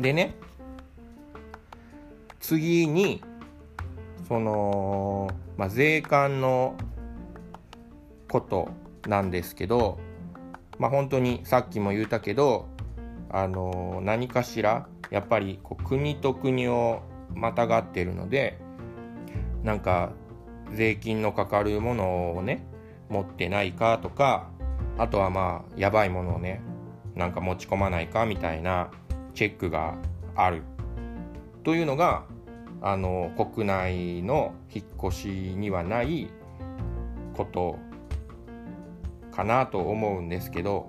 でね次にその、まあ、税関のことなんですけどまあ本当にさっきも言ったけどあの何かしらやっぱりこう国と国をまたがってるのでなんか税金のかかるものをね持ってないかとかあとはまあやばいものをねなんか持ち込まないかみたいなチェックがあるというのがあの国内の引っ越しにはないことかなと思うんですけど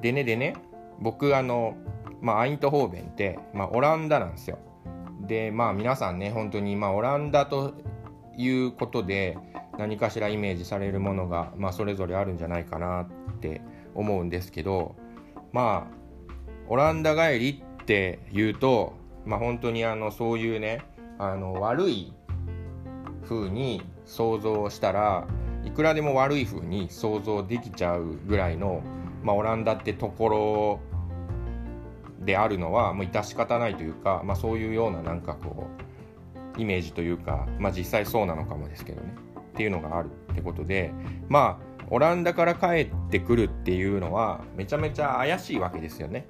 でねでね僕あの、まあ、アイントホーベンって、まあ、オランダなんですよ。でまあ皆さんね本当にまあオランダということで何かしらイメージされるものが、まあ、それぞれあるんじゃないかなって思うんですけどまあオランダ帰りっていうと、まあ、本当にあのそういうねあの悪い風に想像したらいくらでも悪い風に想像できちゃうぐらいの、まあ、オランダってところであるのはもう致し方ないというか、まあ、そういうようななんかこうイメージというか、まあ、実際そうなのかもですけどねっていうのがあるってことでまあオランダから帰ってくるっていうのはめちゃめちゃ怪しいわけですよね。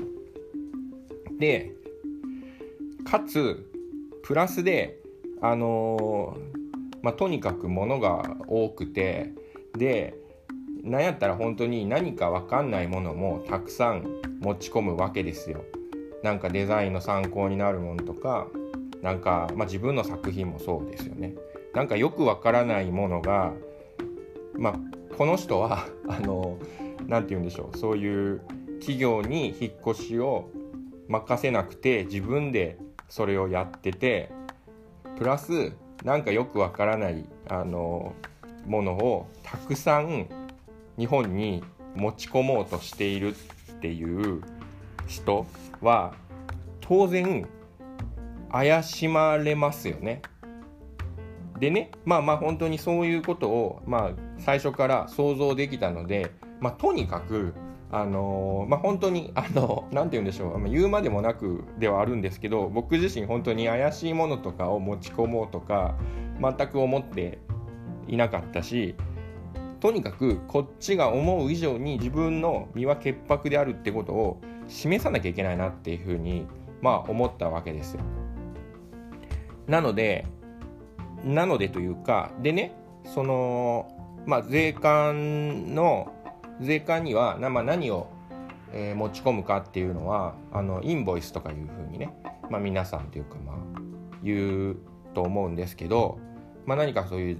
でかつプラスであのー、まあ、とにかくものが多くてでなんやったら本当に何か分かんないものもたくさん持ち込むわけですよ。なんかデザインの参考になるものとかなんか、まあ、自分の作品もそうですよね。なんかよくわからないものがまあこの人は あの何て言うんでしょうそういう企業に引っ越しを任せなくて自分でそれをやっててプラスなんかよくわからないあのものをたくさん日本に持ち込もうとしているっていう人は当然怪しまれますよね。でねまあまあ本当にそういうことを、まあ、最初から想像できたので、まあ、とにかくあのまあ、本当にあの なて言うんでしょう、まあ、言うまでもなくではあるんですけど僕自身本当に怪しいものとかを持ち込もうとか全く思っていなかったしとにかくこっちが思う以上に自分の身は潔白であるってことを示さなきゃいけないなっていうふうにまあ思ったわけですよ。なのでなのでというかでねそのまあ税関の税関には、ま、何を、え、持ち込むかっていうのはあのインボイスとかいうふうにね、まあ、皆さんというかまあ言うと思うんですけど、まあ、何かそういう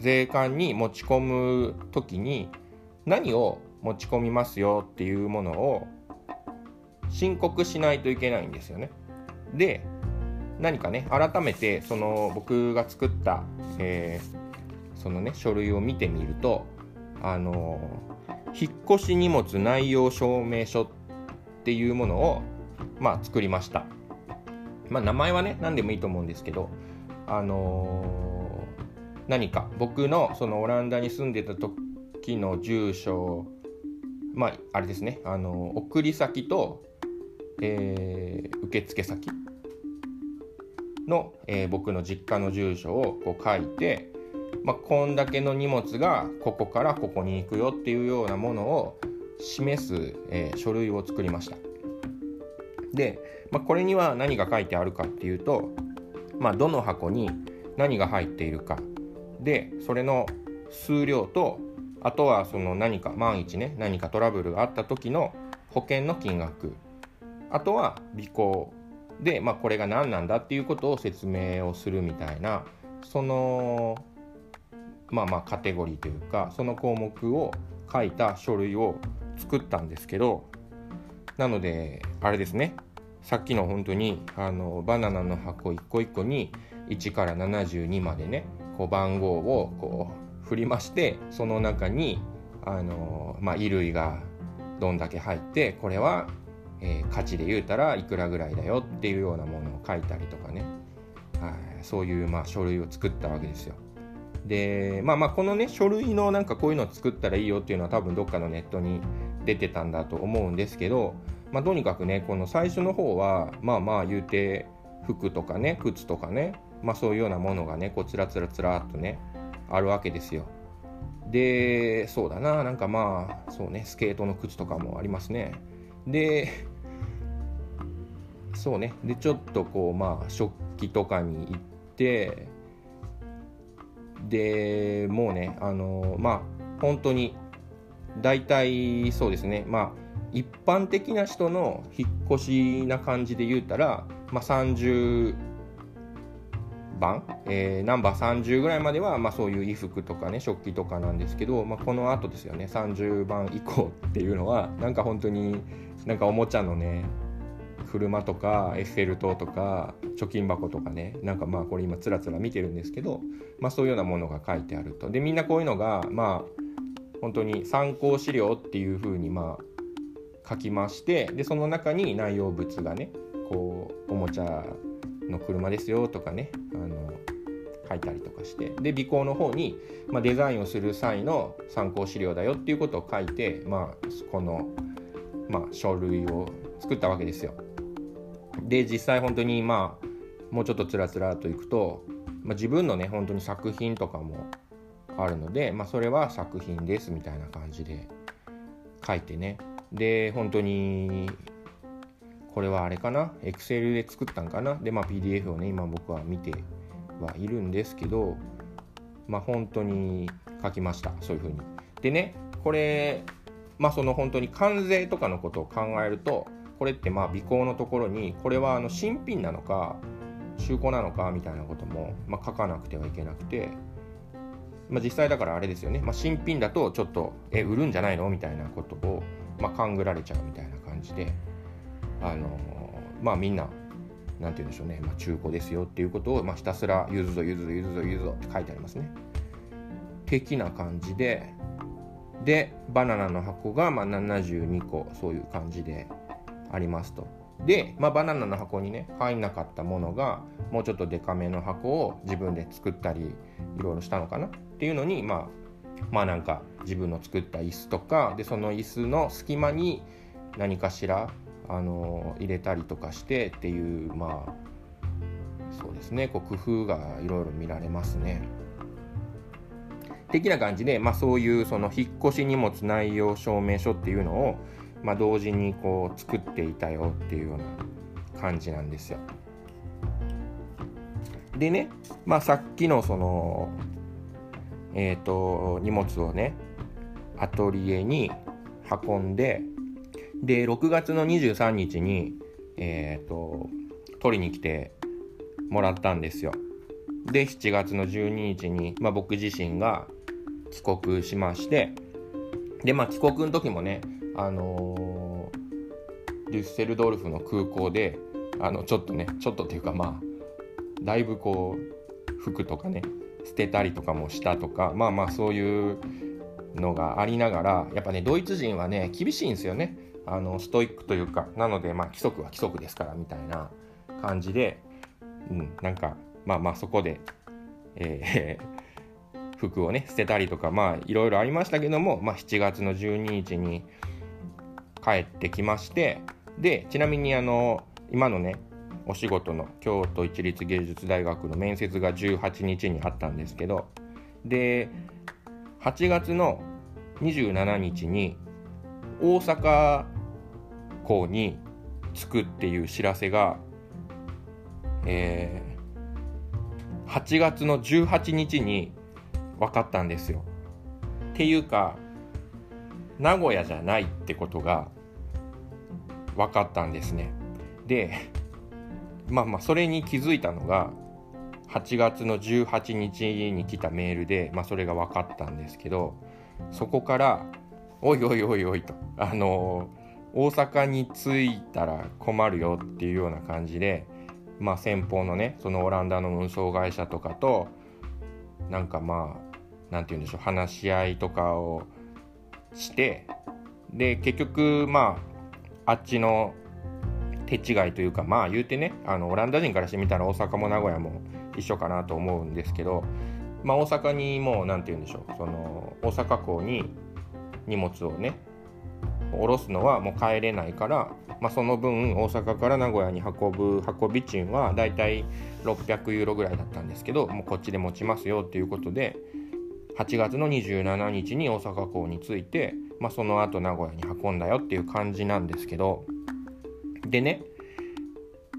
税関に持ち込む時に何を持ち込みますよっていうものを申告しないといけないんですよね。で何かね改めてその僕が作った、えー、そのね書類を見てみるとあの引っ越し荷物内容証明書っていうものを、まあ、作りました。まあ、名前はね何でもいいと思うんですけど、あのー、何か僕のそのオランダに住んでた時の住所まああれですね、あの、送り先と、えー、受付先の、えー、僕の実家の住所をこう書いてまあ、こんだけの荷物がここからここに行くよっていうようなものを示す、えー、書類を作りました。で、まあ、これには何が書いてあるかっていうと、まあ、どの箱に何が入っているか。でそれの数量とあとはその何か万一ね何かトラブルがあった時の保険の金額。あとは尾行。で、まあ、これが何なんだっていうことを説明をするみたいなそのまあまあカテゴリーというかその項目を書いた書類を作ったんですけどなのであれですね。さっきの本当にあのバナナの箱一個一個に1から72までねこう番号をこう振りましてその中にあの、まあ、衣類がどんだけ入ってこれは、えー、価値で言うたらいくらぐらいだよっていうようなものを書いたりとかね、はい、そういうまあ書類を作ったわけですよ。でまあまあこのね書類のなんかこういうのを作ったらいいよっていうのは多分どっかのネットに出てたんだと思うんですけど、まあ、とにかくねこの最初の方はまあまあ言うて服とかね靴とかね、まあ、そういうようなものがねこうつらつらつらっとねあるわけですよ。でそうだななんかまあそうねスケートの靴とかもありますね。でそうねでちょっとこうまあ食器とかに行ってでもうねあのまあ本当に大体そうですねまあ一般的な人の引っ越しな感じで言うたら、まあ、30番、えー、ナンバー30ぐらいまでは、まあ、そういう衣服とかね食器とかなんですけど、まあ、この後ですよね30番以降っていうのはなんか本当になんかおもちゃのね車とかエッフェル塔とか貯金箱とかね。なんかまあこれ今つらつら見てるんですけど、まあ、そういうようなものが書いてあると。でみんなこういうのがまあ本当に参考資料っていうふうにまあ書きましてでその中に内容物がねこうおもちゃの車ですよとかねあの書いたりとかして。で尾行の方に、まあ、デザインをする際の参考資料だよっていうことを書いて、まあ、この、まあ、書類を作ったわけですよ。で実際本当にまあもうちょっとつらつらといくと、まあ、自分のね本当に作品とかもあるので、まあ、それは作品ですみたいな感じで書いてね。で本当にこれはあれかな？Excel で作ったんかな？でまあ PDF をね今僕は見てはいるんですけどまあ本当に書きましたそういうふうに。でねこれまあその本当に関税とかのことを考えるとこれってまあ尾行のところにこれはあの新品なのか中古なのかみたいなことも、まあ、書かなくてはいけなくて、まあ、実際だからあれですよね、まあ、新品だとちょっとえ売るんじゃないの？みたいなことを、まあ、勘ぐられちゃうみたいな感じであのまあみんななんて言うんでしょうね、まあ、中古ですよっていうことを、まあ、ひたすら「ゆずぞゆずぞゆずぞゆずぞ」って書いてありますね。的な感じででバナナの箱がまあ72個そういう感じでありますと。で、まあ、バナナの箱にね入んなかったものがもうちょっとデカめの箱を自分で作ったりいろいろしたのかな？っていうのにまあまあなんか自分の作った椅子とかでその椅子の隙間に何かしらあの入れたりとかしてっていうまあそうですねこう工夫がいろいろ見られますね。的な感じで、まあ、そういうその引っ越し荷物内容証明書っていうのをまあ、同時にこう作っていたよっていうような感じなんですよ。でね、まあ、さっきのその、えっ、ー、と荷物をねアトリエに運んでで6月の23日に、えっ、ー、と取りに来てもらったんですよ。で7月の12日に、まあ、僕自身が帰国しましてでまあ帰国の時もねあのー、デュッセルドルフの空港であのちょっとねちょっとっていうかまあだいぶこう服とかね捨てたりとかもしたとかまあまあそういうのがありながらやっぱねドイツ人はね厳しいんですよね。あのストイックというかなのでまあ規則は規則ですからみたいな感じで、うん、なんかまあまあそこで、えー、服をね捨てたりとかまあいろいろありましたけども、まあ、7月の12日に帰ってきましてでちなみにあの今のねお仕事の京都市立芸術大学の面接が18日にあったんですけどで8月の27日に大阪港に着くっていう知らせが、えー、8月の18日に分かったんですよ。っていうか名古屋じゃないってことが分かったんですね。でまあまあそれに気づいたのが8月の18日に来たメールで、まあ、それが分かったんですけどそこから「おいおいおいおい」と「あの大阪に着いたら困るよ」っていうような感じで、まあ、先方のねそのオランダの運送会社とかとなんかまあ何て言うんでしょう話し合いとかをしてで結局まああっちの手違いというかまあ言うてねあのオランダ人からしてみたら大阪も名古屋も一緒かなと思うんですけど、まあ、大阪にもう何て言うんでしょうその大阪港に荷物をね下ろすのはもう帰れないから、まあ、その分大阪から名古屋に運ぶ運び賃はだいたい600ユーロぐらいだったんですけどもうこっちで持ちますよっていうことで8月の27日に大阪港に着いて、まあ、その後名古屋に運んだよっていう感じなんですけどでね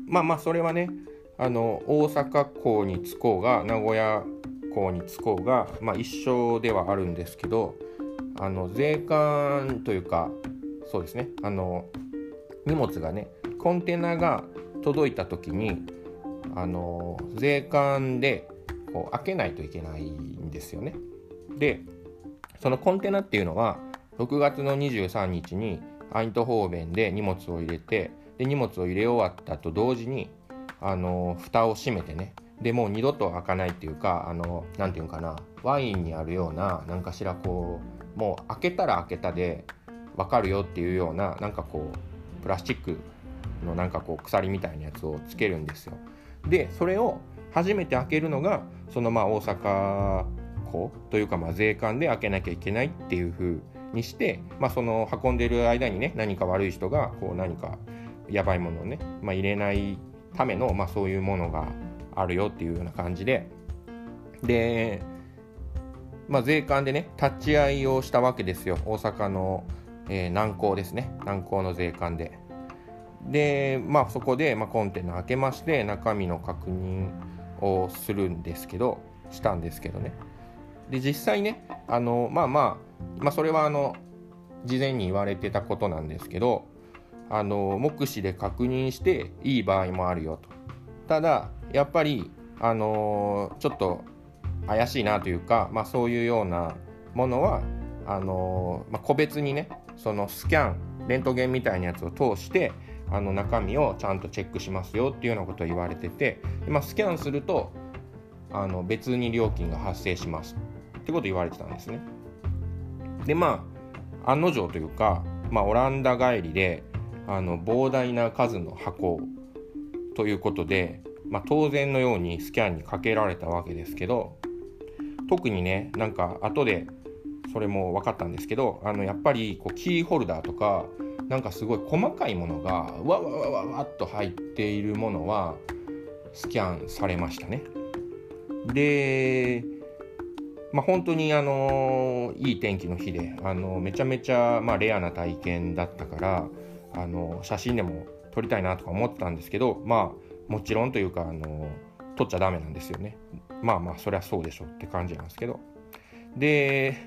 まあまあそれはねあの大阪港に着こうが名古屋港に着こうが、まあ、一緒ではあるんですけどあの税関というかそうですねあの荷物がねコンテナが届いた時にあの税関でこう開けないといけないんですよね。でそのコンテナっていうのは6月の23日にアイントホーベンで荷物を入れてで荷物を入れ終わったと同時にあの蓋を閉めてねでもう二度と開かないっていうかあの何て言うかなワインにあるような何かしらこうもう開けたら開けたで分かるよっていうようななんかこうプラスチックのなんかこう鎖みたいなやつをつけるんですよ。でそれを初めて開けるのがそのまあ大阪港というかまあ税関で開けなきゃいけないっていう風にして、まあ、その運んでる間にね何か悪い人がこう何かやばいものをね、まあ、入れないための、まあ、そういうものがあるよっていうような感じで。で、まあ、税関でね立ち会いをしたわけですよ。大阪の、えー、南港ですね。南港の税関で。でまあそこで、まあ、コンテナ開けまして中身の確認をするんですけどしたんですけどね。で実際ねあのまあまあまあそれはあの事前に言われてたことなんですけどあの目視で確認していい場合もあるよとただやっぱりあのちょっと怪しいなというか、まあ、そういうようなものはあの、まあ、個別にねそのスキャンレントゲンみたいなやつを通してあの中身をちゃんとチェックしますよっていうようなことを言われてて、まあ、スキャンするとあの別に料金が発生しますってことを言われてたんですね。でまあ案の定というか、まあ、オランダ帰りであの膨大な数の箱ということで、まあ、当然のようにスキャンにかけられたわけですけど特にねなんか後でそれも分かったんですけどあのやっぱりこうキーホルダーとかなんかすごい細かいものがわわわわわっと入っているものはスキャンされましたね。でまあ、本当にあのいい天気の日であのめちゃめちゃ、まあ、レアな体験だったからあの写真でも撮りたいなとか思ってたんですけどまあもちろんというかあの撮っちゃダメなんですよね。まあまあそりゃそうでしょって感じなんですけど。で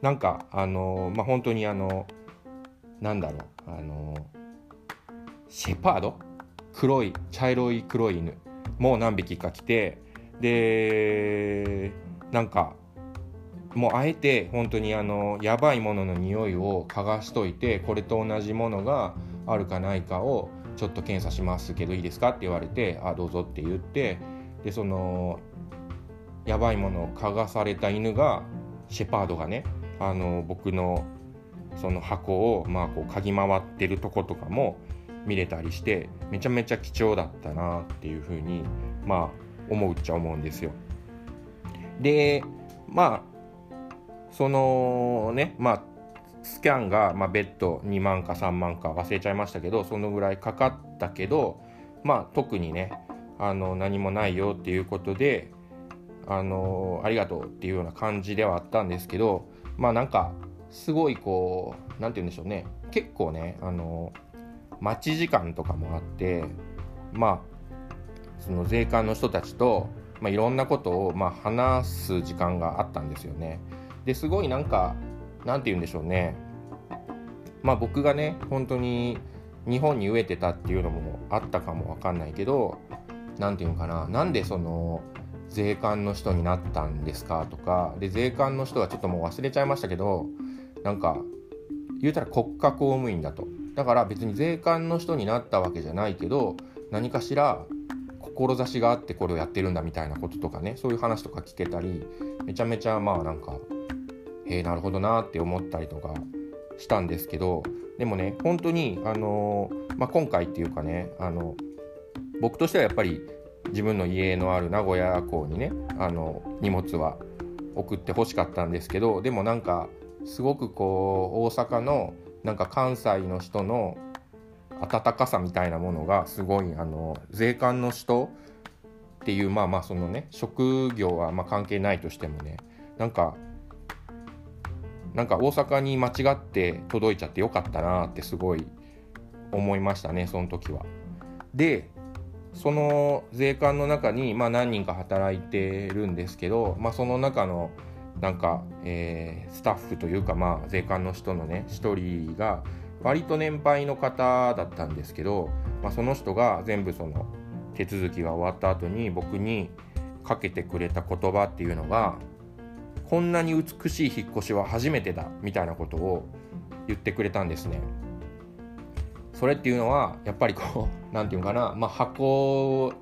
なんかあのまあ本当にあのなんだろうあのシェパード？黒い茶色い黒い犬。もう何匹か来てでなんかもうあえて本当にあのやばいものの匂いを嗅がしといてこれと同じものがあるかないかをちょっと検査しますけどいいですかって言われてあどうぞって言ってでそのやばいものを嗅がされた犬がシェパードがねあの僕のその箱をまあこう嗅ぎ回ってるとことかも見れたりしてめちゃめちゃ貴重だったなっていうふうにまあ思うっちゃ思うんですよ。でまあそのねまあスキャンが、まあ、別途2万か3万か忘れちゃいましたけどそのぐらいかかったけどまあ特にねあの何もないよっていうことであのありがとうっていうような感じではあったんですけどまあなんかすごいこう何て言うんでしょうね結構ねあの待ち時間とかもあってまあその税関の人たちと、まあ、いろんなことを、まあ、話す時間があったんですよね。ですごいなんかなんて言うんでしょうね。まあ僕がね本当に日本に飢えてたっていうのもあったかもわかんないけど何て言うのかな。なんでその税関の人になったんですかとか。で税関の人はちょっともう忘れちゃいましたけどなんか言うたら国家公務員だと。だから別に税関の人になったわけじゃないけど何かしら志があってこれをやってるんだみたいなこととかねそういう話とか聞けたりめちゃめちゃまあなんかへえなるほどなって思ったりとかしたんですけどでもね本当にあの、まあ、今回っていうかねあの僕としてはやっぱり自分の家のある名古屋港にねあの荷物は送ってほしかったんですけどでもなんかすごくこう大阪のなんか関西の人の温かさみたいなものがすごいあの税関の人っていうまあまあそのね職業はま関係ないとしてもねなんかなんか大阪に間違って届いちゃってよかったなってすごい思いましたねその時は。でその税関の中に、まあ、何人か働いてるんですけど、まあ、その中のなんか、えー、スタッフというか、まあ、税関の人のね一人が割と年配の方だったんですけど、まあ、その人が全部その手続きが終わった後に僕にかけてくれた言葉っていうのがこんなに美しい引っ越しは初めてだみたいなことを言ってくれたんですね。それっていうのはやっぱりこう 何て言うかな、まあ、箱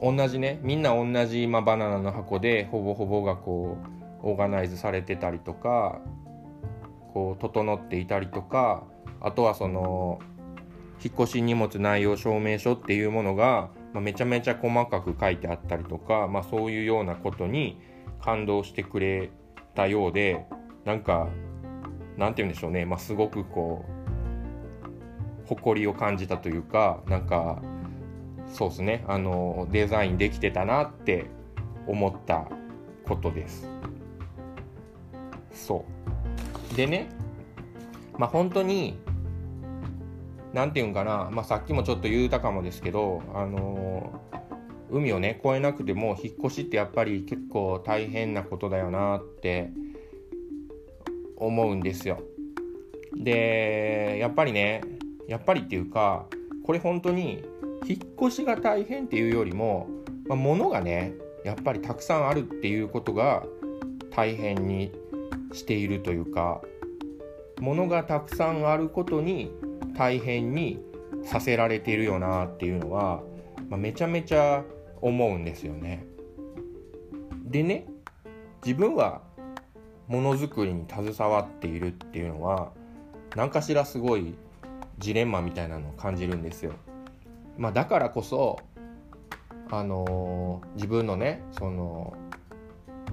同じねみんな同じ、まあ、バナナの箱でほぼほぼがこうオーガナイズされてたりとかこう整っていたりとかあとはその引っ越し荷物内容証明書っていうものが、まあ、めちゃめちゃ細かく書いてあったりとか、まあ、そういうようなことに感動してくれたようでなんかなんて言うんでしょうね、まあ、すごくこう誇りを感じたというかなんかそうですね。あのデザインできてたなって思ったことです。そう。でねまあ本当に何て言うんかな、まあ、さっきもちょっと言うたかもですけどあの海をね越えなくても引っ越しってやっぱり結構大変なことだよなって思うんですよ。でやっぱりねやっぱりっていうかこれ本当に引っ越しが大変っていうよりも、まあ、物がねやっぱりたくさんあるっていうことが大変にしているというか物がたくさんあることに大変にさせられているよなっていうのは、まあ、めちゃめちゃ思うんですよね。でね自分はものづくりに携わっているっていうのは何かしらすごいジレンマみたいなのを感じるんですよ。まあ、だからこそあのー、自分のねその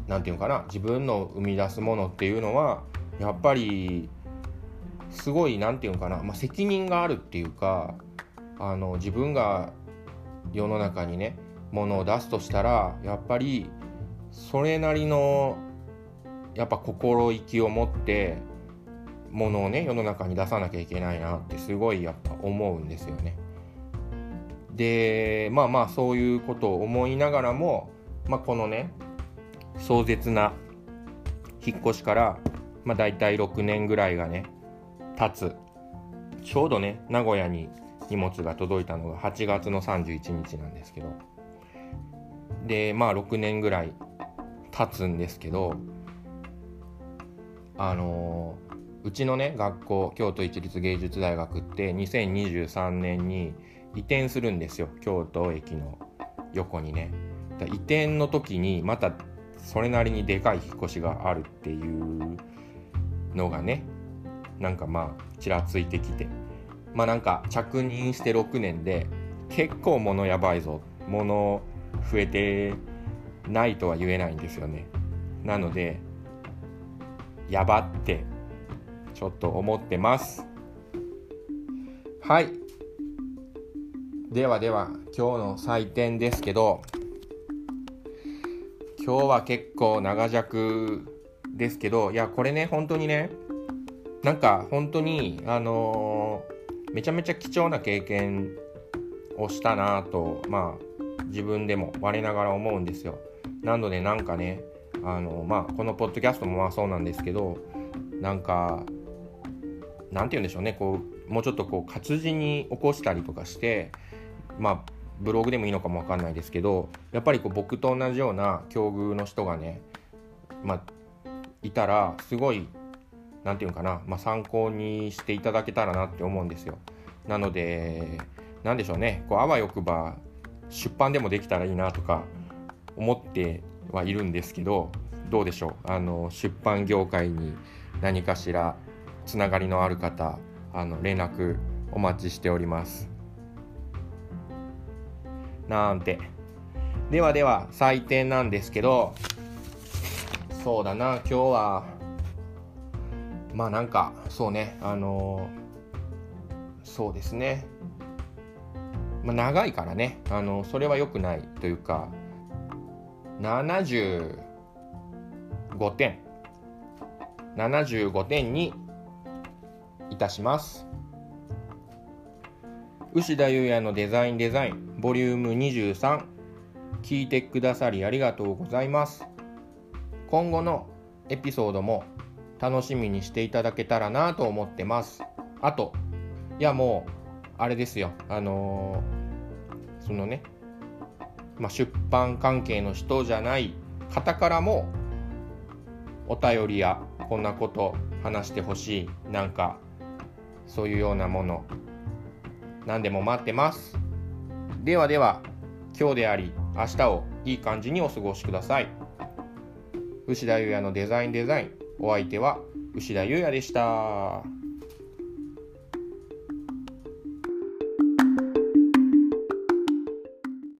何て言うかな自分の生み出すものっていうのはやっぱりすごい何て言うかな、まあ、責任があるっていうかあの自分が世の中にねものを出すとしたらやっぱりそれなりのやっぱ心意気を持ってものをね世の中に出さなきゃいけないなってすごいやっぱ思うんですよね。でまあまあそういうことを思いながらも、まあ、このね壮絶な引っ越しから、まあ、大体6年ぐらいがね経つちょうどね名古屋に荷物が届いたのが8月の31日なんですけどでまあ6年ぐらい経つんですけどあのうちのね学校京都市立芸術大学って2023年に移転するんですよ。京都駅の横にね。移転の時にまたそれなりにでかい引っ越しがあるっていうのがねなんかまあちらついてきて。まあなんか着任して6年で結構物やばいぞ。物増えてないとは言えないんですよね。なのでやばってちょっと思ってます。はい。ではでは今日の採点ですけど今日は結構長尺ですけどいやこれね本当にねなんか本当にあのー、めちゃめちゃ貴重な経験をしたなとまあ自分でも我ながら思うんですよ。なのでなんかねあのまあこのポッドキャストもまあそうなんですけどなんか何て言うんでしょうね。こうもうちょっとこう活字に起こしたりとかしてまあブログでもいいのかも分かんないですけどやっぱりこう僕と同じような境遇の人がねまあいたらすごい何て言うかな、まあ、参考にしていただけたらなって思うんですよ。なので何でしょうね。こうあわよくば出版でもできたらいいなとか思ってはいるんですけどどうでしょう？あの出版業界に何かしらつながりのある方あの連絡お待ちしております。なんて。ではでは採点なんですけどそうだな今日はまあなんかそうねあのそうですね、まあ、長いからね。あのそれは良くないというか75点。75点にいたします。牛田裕也のデザインデザイン。ボリューム23聞いてくださりありがとうございます。今後のエピソードも楽しみにしていただけたらなと思ってます。あといやもうあれですよ。あのー、そのね、まあ、出版関係の人じゃない方からもお便りやこんなこと話してほしいなんかそういうようなもの何でも待ってます。ではでは今日であり明日をいい感じにお過ごしください。牛田優也のデザインデザインお相手は牛田優也でした。